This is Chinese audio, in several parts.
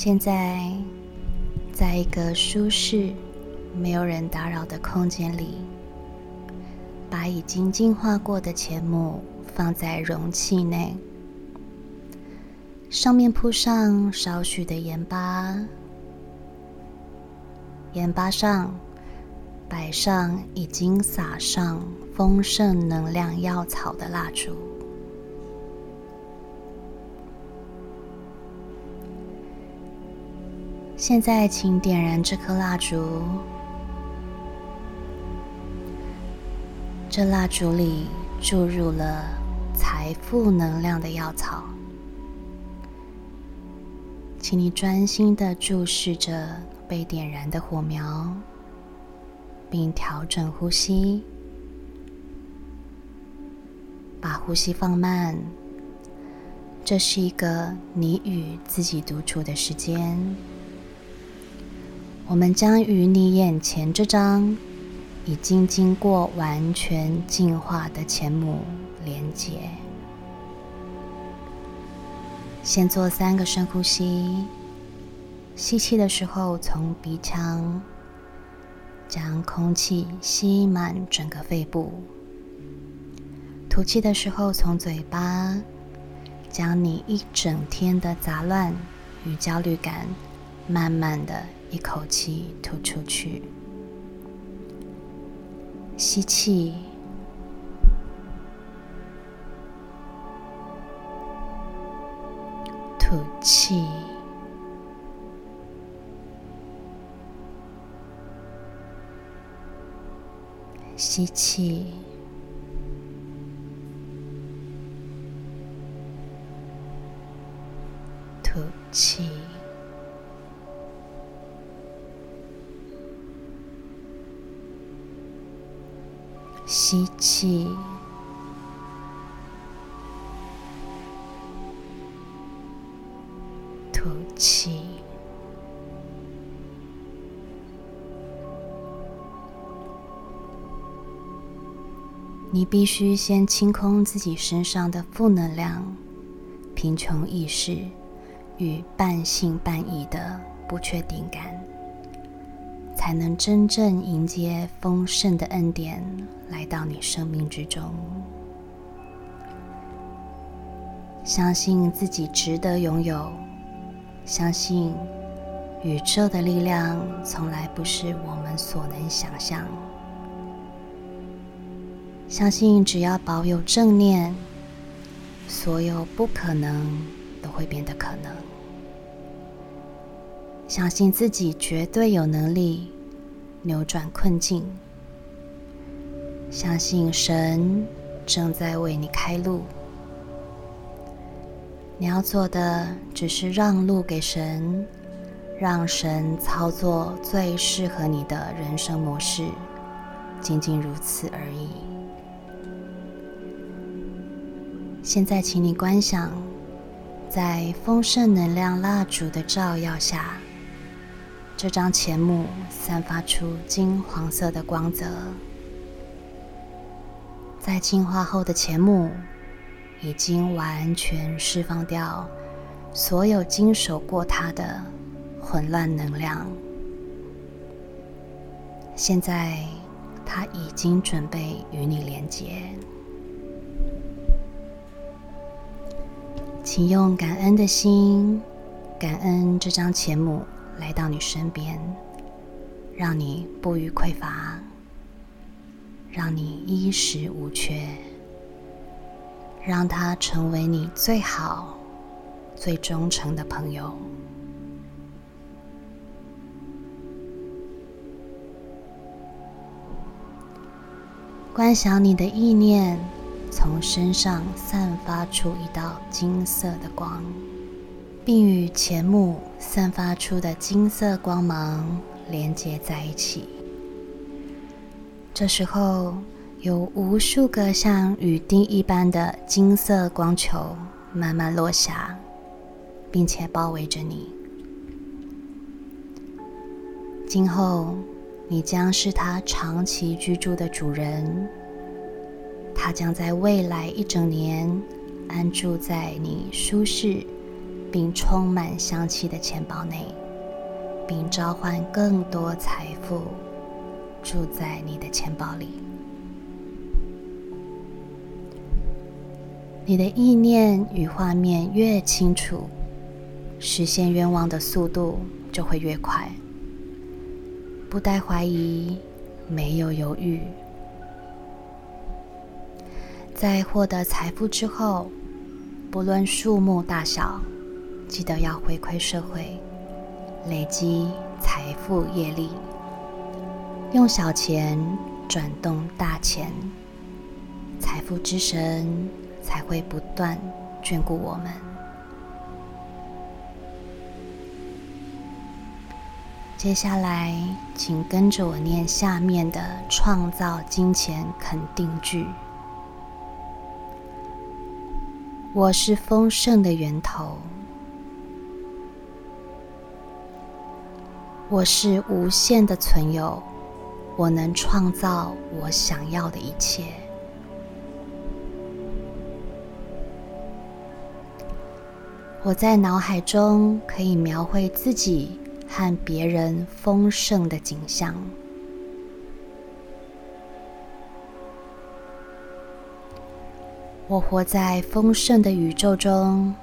现在，在一个舒适、没有人打扰的空间里，把已经净化过的钱母放在容器内，上面铺上少许的盐巴，盐巴上摆上已经撒上丰盛能量药草的蜡烛。现在，请点燃这颗蜡烛。这蜡烛里注入了财富能量的药草，请你专心的注视着被点燃的火苗，并调整呼吸，把呼吸放慢。这是一个你与自己独处的时间。我们将与你眼前这张已经经过完全净化的前母连接。先做三个深呼吸，吸气的时候从鼻腔将空气吸满整个肺部，吐气的时候从嘴巴将你一整天的杂乱与焦虑感慢慢的。一口气吐出去，吸气，吐气，吸气，吐气。气，吐气。你必须先清空自己身上的负能量、贫穷意识与半信半疑的不确定感。才能真正迎接丰盛的恩典来到你生命之中。相信自己值得拥有，相信宇宙的力量从来不是我们所能想象。相信只要保有正念，所有不可能都会变得可能。相信自己绝对有能力扭转困境，相信神正在为你开路。你要做的只是让路给神，让神操作最适合你的人生模式，仅仅如此而已。现在，请你观想，在丰盛能量蜡烛的照耀下。这张钱母散发出金黄色的光泽，在净化后的钱母已经完全释放掉所有经手过它的混乱能量。现在，它已经准备与你连接，请用感恩的心感恩这张钱母。来到你身边，让你不予匮乏，让你衣食无缺，让他成为你最好、最忠诚的朋友。观想你的意念从身上散发出一道金色的光。并与前目散发出的金色光芒连接在一起。这时候，有无数个像雨滴一般的金色光球慢慢落下，并且包围着你。今后，你将是他长期居住的主人。他将在未来一整年安住在你舒适。并充满香气的钱包内，并召唤更多财富住在你的钱包里。你的意念与画面越清楚，实现愿望的速度就会越快。不带怀疑，没有犹豫。在获得财富之后，不论数目大小，记得要回馈社会，累积财富业力，用小钱转动大钱，财富之神才会不断眷顾我们。接下来，请跟着我念下面的创造金钱肯定句：我是丰盛的源头，我是无限的存有，我能创造我想要的一切。我在脑海中可以描绘自己。和别人丰盛的景象。我活在丰盛的宇宙中，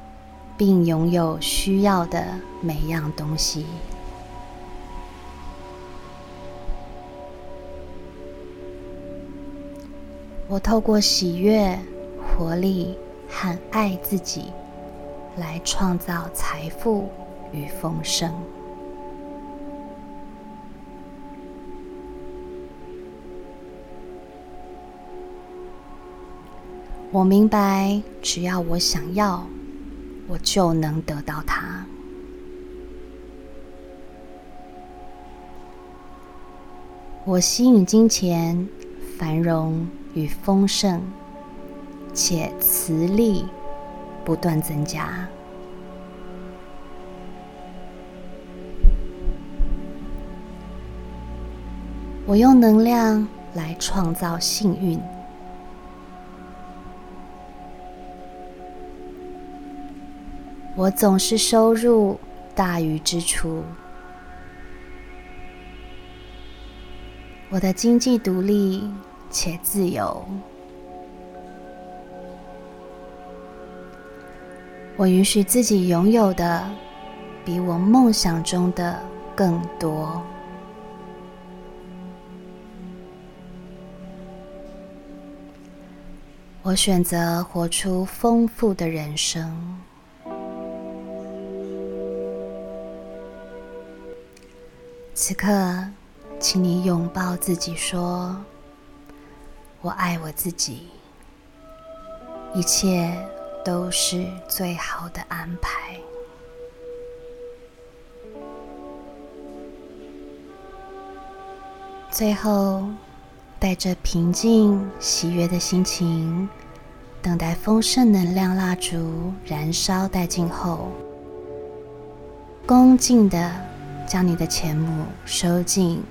并拥有需要的每样东西。我透过喜悦、活力和爱自己，来创造财富与丰盛。我明白，只要我想要，我就能得到它。我吸引金钱、繁荣与丰盛，且磁力不断增加。我用能量来创造幸运。我总是收入大于支出，我的经济独立且自由，我允许自己拥有的比我梦想中的更多，我选择活出丰富的人生。此刻，请你拥抱自己，说：“我爱我自己，一切都是最好的安排。”最后，带着平静、喜悦的心情，等待丰盛能量蜡烛燃烧殆尽后，恭敬的。将你的钱母收进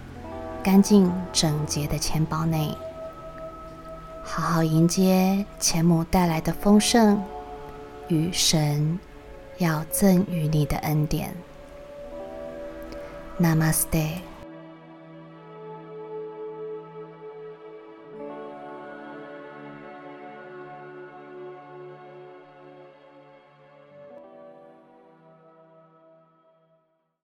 干净整洁的钱包内，好好迎接钱母带来的丰盛与神要赠予你的恩典。Namaste。